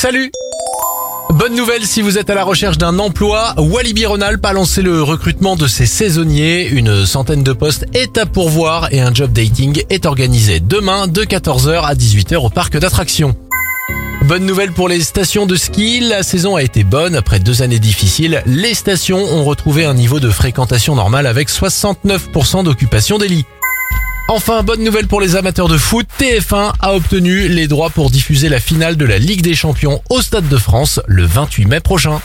Salut Bonne nouvelle si vous êtes à la recherche d'un emploi, Walibi Rhône-Alpes a lancé le recrutement de ses saisonniers. Une centaine de postes est à pourvoir et un job dating est organisé demain de 14h à 18h au parc d'attractions. Bonne nouvelle pour les stations de ski, la saison a été bonne après deux années difficiles. Les stations ont retrouvé un niveau de fréquentation normal avec 69% d'occupation des lits. Enfin, bonne nouvelle pour les amateurs de foot, TF1 a obtenu les droits pour diffuser la finale de la Ligue des Champions au Stade de France le 28 mai prochain.